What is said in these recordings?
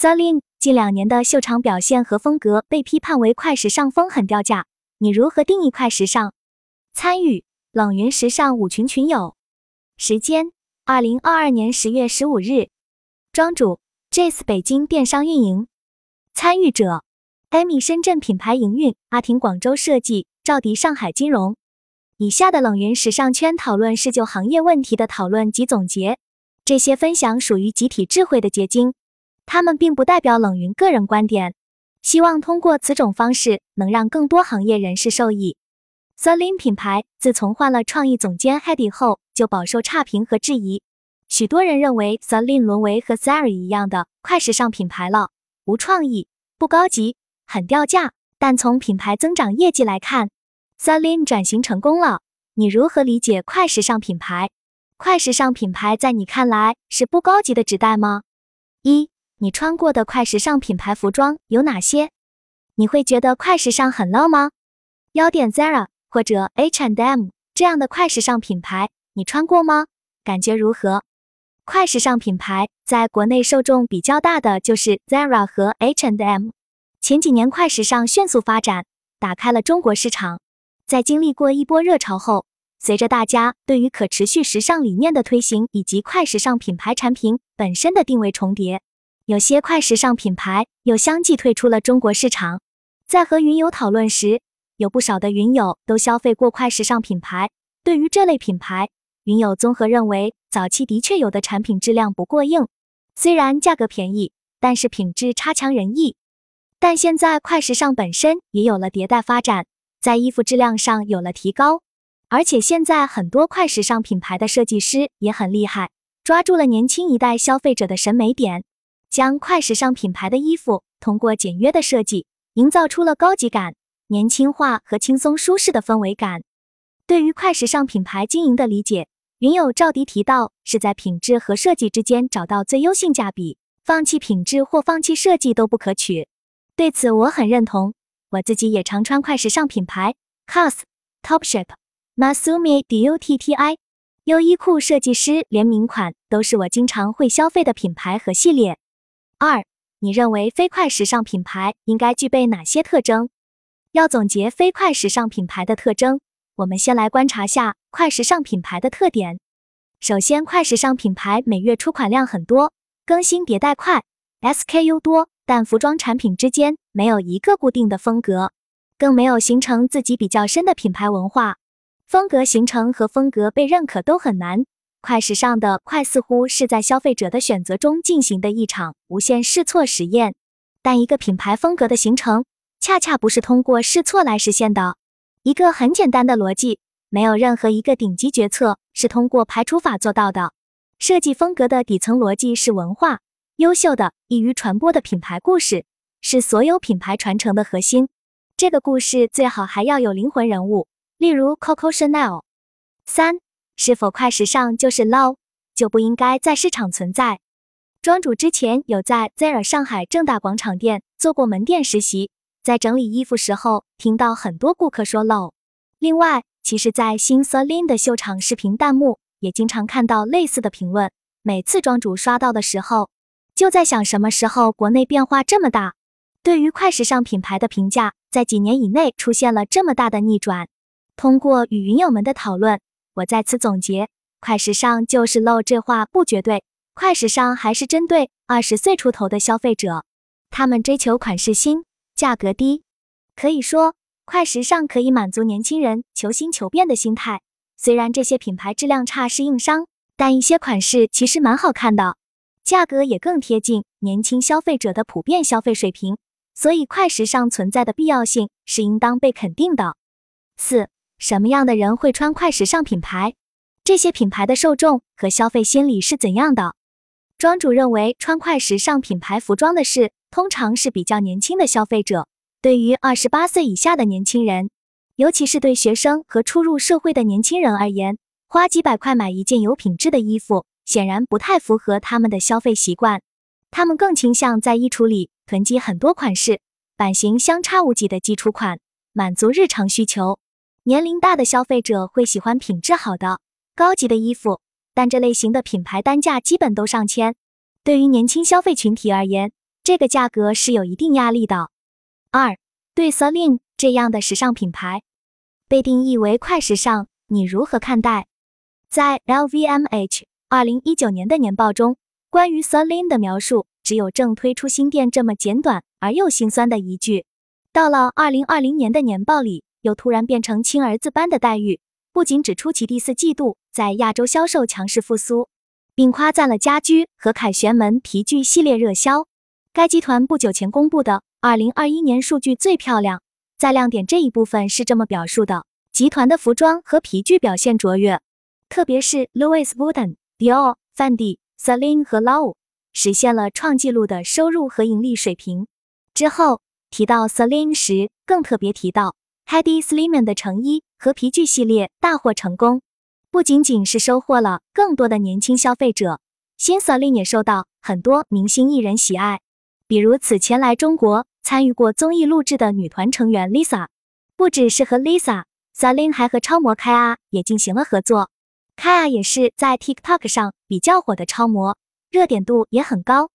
Celine 近两年的秀场表现和风格被批判为快时尚风，很掉价。你如何定义快时尚？参与冷云时尚舞群群友，时间二零二二年十月十五日，庄主 Jace 北京电商运营，参与者 Amy 深圳品牌营运，阿婷广州设计，赵迪上海金融。以下的冷云时尚圈讨论是就行业问题的讨论及总结，这些分享属于集体智慧的结晶，他们并不代表冷云个人观点。希望通过此种方式，能让更多行业人士受益。Celine 品牌自从换了创意总监 Hedy 后，就饱受差评和质疑。许多人认为 Celine 沦为和 Zara 一样的快时尚品牌了，无创意、不高级、很掉价。但从品牌增长业绩来看，Celine 转型成功了。你如何理解快时尚品牌？快时尚品牌在你看来是不高级的指代吗？一，你穿过的快时尚品牌服装有哪些？你会觉得快时尚很 low 吗？幺点 Zara。或者 H and M 这样的快时尚品牌，你穿过吗？感觉如何？快时尚品牌在国内受众比较大的就是 Zara 和 H and M。前几年快时尚迅速发展，打开了中国市场。在经历过一波热潮后，随着大家对于可持续时尚理念的推行，以及快时尚品牌产品本身的定位重叠，有些快时尚品牌又相继退出了中国市场。在和云友讨论时，有不少的云友都消费过快时尚品牌。对于这类品牌，云友综合认为，早期的确有的产品质量不过硬，虽然价格便宜，但是品质差强人意。但现在快时尚本身也有了迭代发展，在衣服质量上有了提高，而且现在很多快时尚品牌的设计师也很厉害，抓住了年轻一代消费者的审美点，将快时尚品牌的衣服通过简约的设计，营造出了高级感。年轻化和轻松舒适的氛围感。对于快时尚品牌经营的理解，云友赵迪提到，是在品质和设计之间找到最优性价比，放弃品质或放弃设计都不可取。对此我很认同，我自己也常穿快时尚品牌，COS、Topshop、Masumi、Dutti、优衣库设计师联名款都是我经常会消费的品牌和系列。二，你认为非快时尚品牌应该具备哪些特征？要总结非快时尚品牌的特征，我们先来观察下快时尚品牌的特点。首先，快时尚品牌每月出款量很多，更新迭代快，SKU 多，但服装产品之间没有一个固定的风格，更没有形成自己比较深的品牌文化。风格形成和风格被认可都很难。快时尚的快似乎是在消费者的选择中进行的一场无限试错实验，但一个品牌风格的形成。恰恰不是通过试错来实现的。一个很简单的逻辑，没有任何一个顶级决策是通过排除法做到的。设计风格的底层逻辑是文化，优秀的、易于传播的品牌故事是所有品牌传承的核心。这个故事最好还要有灵魂人物，例如 Coco Chanel。三，是否快时尚就是 low，就不应该在市场存在？庄主之前有在 Zara 上海正大广场店做过门店实习。在整理衣服时候，听到很多顾客说 low。另外，其实，在新 Celine 的秀场视频弹幕也经常看到类似的评论。每次庄主刷到的时候，就在想什么时候国内变化这么大？对于快时尚品牌的评价，在几年以内出现了这么大的逆转。通过与云友们的讨论，我在此总结：快时尚就是 low 这话不绝对。快时尚还是针对二十岁出头的消费者，他们追求款式新。价格低，可以说快时尚可以满足年轻人求新求变的心态。虽然这些品牌质量差是硬伤，但一些款式其实蛮好看的，价格也更贴近年轻消费者的普遍消费水平。所以快时尚存在的必要性是应当被肯定的。四，什么样的人会穿快时尚品牌？这些品牌的受众和消费心理是怎样的？庄主认为，穿快时尚品牌服装的是。通常是比较年轻的消费者，对于二十八岁以下的年轻人，尤其是对学生和初入社会的年轻人而言，花几百块买一件有品质的衣服，显然不太符合他们的消费习惯。他们更倾向在衣橱里囤积很多款式，版型相差无几的基础款，满足日常需求。年龄大的消费者会喜欢品质好的、高级的衣服，但这类型的品牌单价基本都上千。对于年轻消费群体而言，这个价格是有一定压力的。二，对 Celine 这样的时尚品牌被定义为快时尚，你如何看待？在 LVMH 二零一九年的年报中，关于 Celine 的描述只有正推出新店这么简短而又心酸的一句。到了二零二零年的年报里，又突然变成亲儿子般的待遇，不仅指出其第四季度在亚洲销售强势复苏，并夸赞了家居和凯旋门皮具系列热销。该集团不久前公布的二零二一年数据最漂亮，在亮点这一部分是这么表述的：集团的服装和皮具表现卓越，特别是 Louis Vuitton、Dior、Fendi、Celine 和 Lau 实现了创纪录的收入和盈利水平。之后。提到 Celine 时，更特别提到 Hedi Slimane 的成衣和皮具系列大获成功，不仅仅是收获了更多的年轻消费者，新 Celine 也受到很多明星艺人喜爱，比如此前来中国参与过综艺录制的女团成员 Lisa。不只是和 Lisa，Celine 还和超模 Kaya 也进行了合作。Kaya 也是在 TikTok 上比较火的超模，热点度也很高。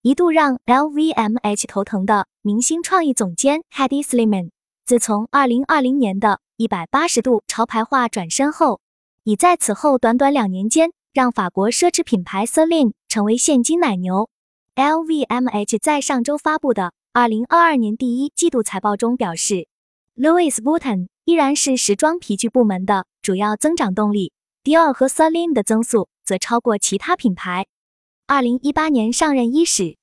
一度让 LVMH 头疼的明星创意总监 Hedi Slimane，自从2020年的一百八十度潮牌化转身后，已在此后短短两年间让法国奢侈品牌 Celine 成为现金奶牛。LVMH 在上周发布的2022年第一季度财报中表示，Louis Vuitton 依然是时装皮具部门的主要增长动力，Dior 和 Celine 的增速则超过其他品牌。二零一八年上任伊始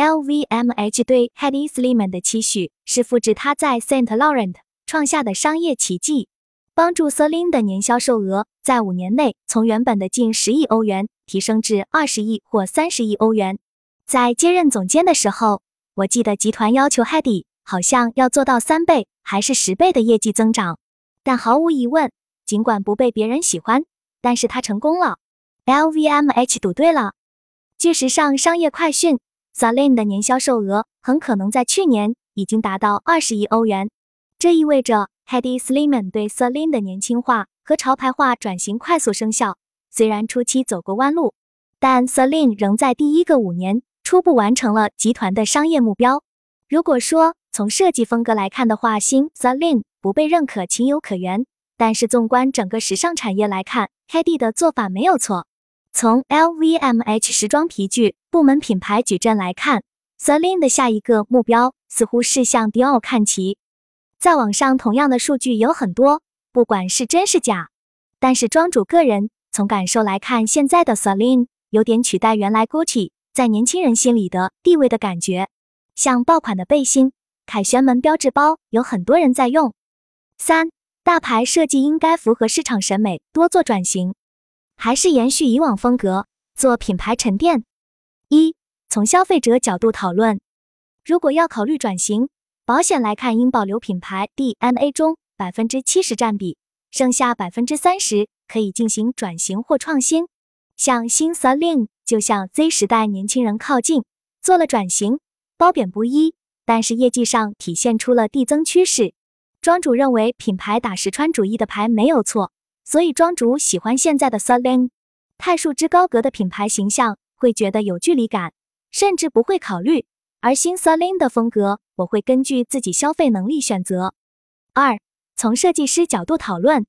，LVMH 对 Hedi Slimane 的期许是复制他在 Saint Laurent 创下的商业奇迹，帮助 Celine 的年销售额在五年内从原本的近十亿欧元提升至二十亿或三十亿欧元。在接任总监的时候，我记得集团要求 Hedi 好像要做到三倍还是十倍的业绩增长，但毫无疑问，尽管不被别人喜欢，但是他成功了，LVMH 赌对了。据时尚商业快讯，Celine 的年销售额很可能在去年已经达到二十亿欧元。这意味着 Hedi Slimane 对 Celine 的年轻化和潮牌化转型快速生效。虽然初期走过弯路，但 Celine 仍在第一个五年初步完成了集团的商业目标。如果说从设计风格来看的话，新 Celine 不被认可情有可原。但是纵观整个时尚产业来看，Hedi 的做法没有错。从 LVMH 时装皮具部门品牌矩阵来看，Celine 的下一个目标似乎是向迪奥看齐。在网上，同样的数据有很多，不管是真是假。但是庄主个人从感受来看，现在的 Celine 有点取代原来 Gucci 在年轻人心里的地位的感觉。像爆款的背心、凯旋门标志包，有很多人在用。三大牌设计应该符合市场审美，多做转型。还是延续以往风格，做品牌沉淀。一从消费者角度讨论，如果要考虑转型，保险来看应保留品牌 DNA 中百分之七十占比，剩下百分之三十可以进行转型或创新。像新 Celine 就向 Z 时代年轻人靠近，做了转型，褒贬不一，但是业绩上体现出了递增趋势。庄主认为品牌打实穿主义的牌没有错。所以庄主喜欢现在的 Celine，太束之高阁的品牌形象会觉得有距离感，甚至不会考虑。而新 Celine 的风格，我会根据自己消费能力选择。二，从设计师角度讨论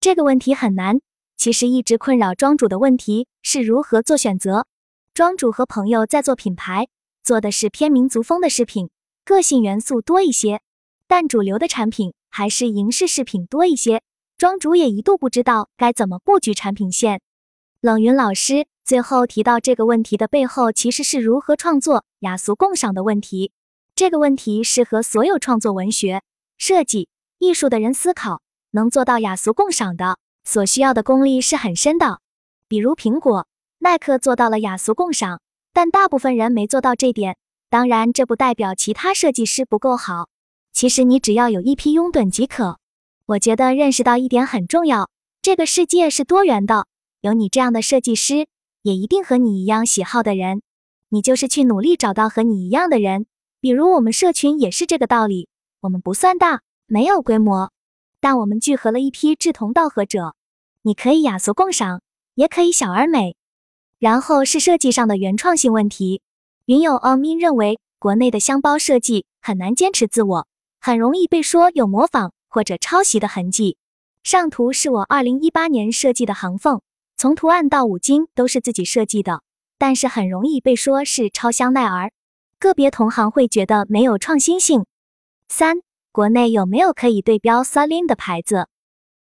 这个问题很难。其实一直困扰庄主的问题是如何做选择。庄主和朋友在做品牌，做的是偏民族风的饰品，个性元素多一些，但主流的产品还是银饰饰品多一些。庄主也一度不知道该怎么布局产品线。冷云老师最后提到这个问题的背后，其实是如何创作雅俗共赏的问题。这个问题适合所有创作文学、设计、艺术的人思考。能做到雅俗共赏的，所需要的功力是很深的。比如苹果、耐克做到了雅俗共赏，但大部分人没做到这点。当然，这不代表其他设计师不够好。其实你只要有一批拥趸即可。我觉得认识到一点很重要，这个世界是多元的，有你这样的设计师，也一定和你一样喜好的人。你就是去努力找到和你一样的人。比如我们社群也是这个道理，我们不算大，没有规模，但我们聚合了一批志同道合者。你可以雅俗共赏，也可以小而美。然后是设计上的原创性问题。云友 Amin 认为国内的箱包设计很难坚持自我，很容易被说有模仿或者抄袭的痕迹。上图是我二零一八年设计的行缝，从图案到五金都是自己设计的，但是很容易被说是抄香奈儿，个别同行会觉得没有创新性。三，国内有没有可以对标 Celine 的牌子？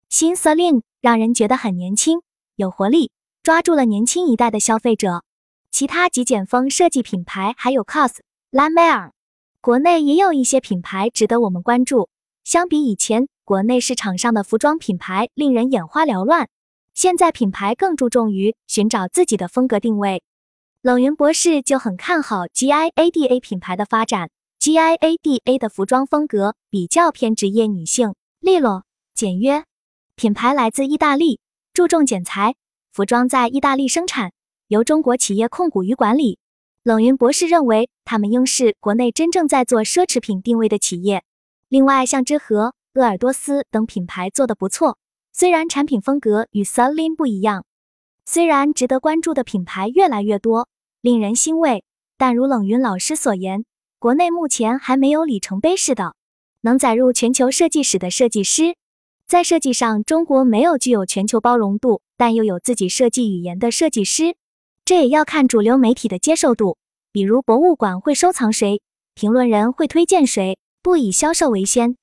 新 Celine 让人觉得很年轻，有活力，抓住了年轻一代的消费者。其他极简风设计品牌还有 COS。拉梅尔，国内也有一些品牌值得我们关注。相比以前，国内市场上的服装品牌令人眼花缭乱，现在品牌更注重于寻找自己的风格定位。冷云博士就很看好 GIADA 品牌的发展。GIADA 的服装风格比较偏职业女性，利落简约。品牌来自意大利，注重剪裁，服装在意大利生产，由中国企业控股与管理。冷云博士认为，他们应是国内真正在做奢侈品定位的企业。另外，像之和、鄂尔多斯等品牌做得不错，虽然产品风格与 Celine 不一样。虽然值得关注的品牌越来越多，令人欣慰，但如冷云老师所言，国内目前还没有里程碑式的能载入全球设计史的设计师。在设计上，中国没有具有全球包容度，但又有自己设计语言的设计师。这也要看主流媒体的接受度，比如博物馆会收藏谁，评论人会推荐谁，不以销售为先。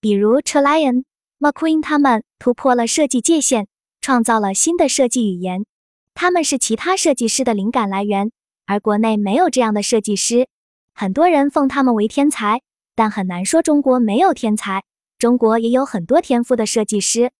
比如 Chalian、McQueen 他们突破了设计界限，创造了新的设计语言。他们是其他设计师的灵感来源，而国内没有这样的设计师。很多人奉他们为天才，但很难说中国没有天才。中国也有很多天赋的设计师。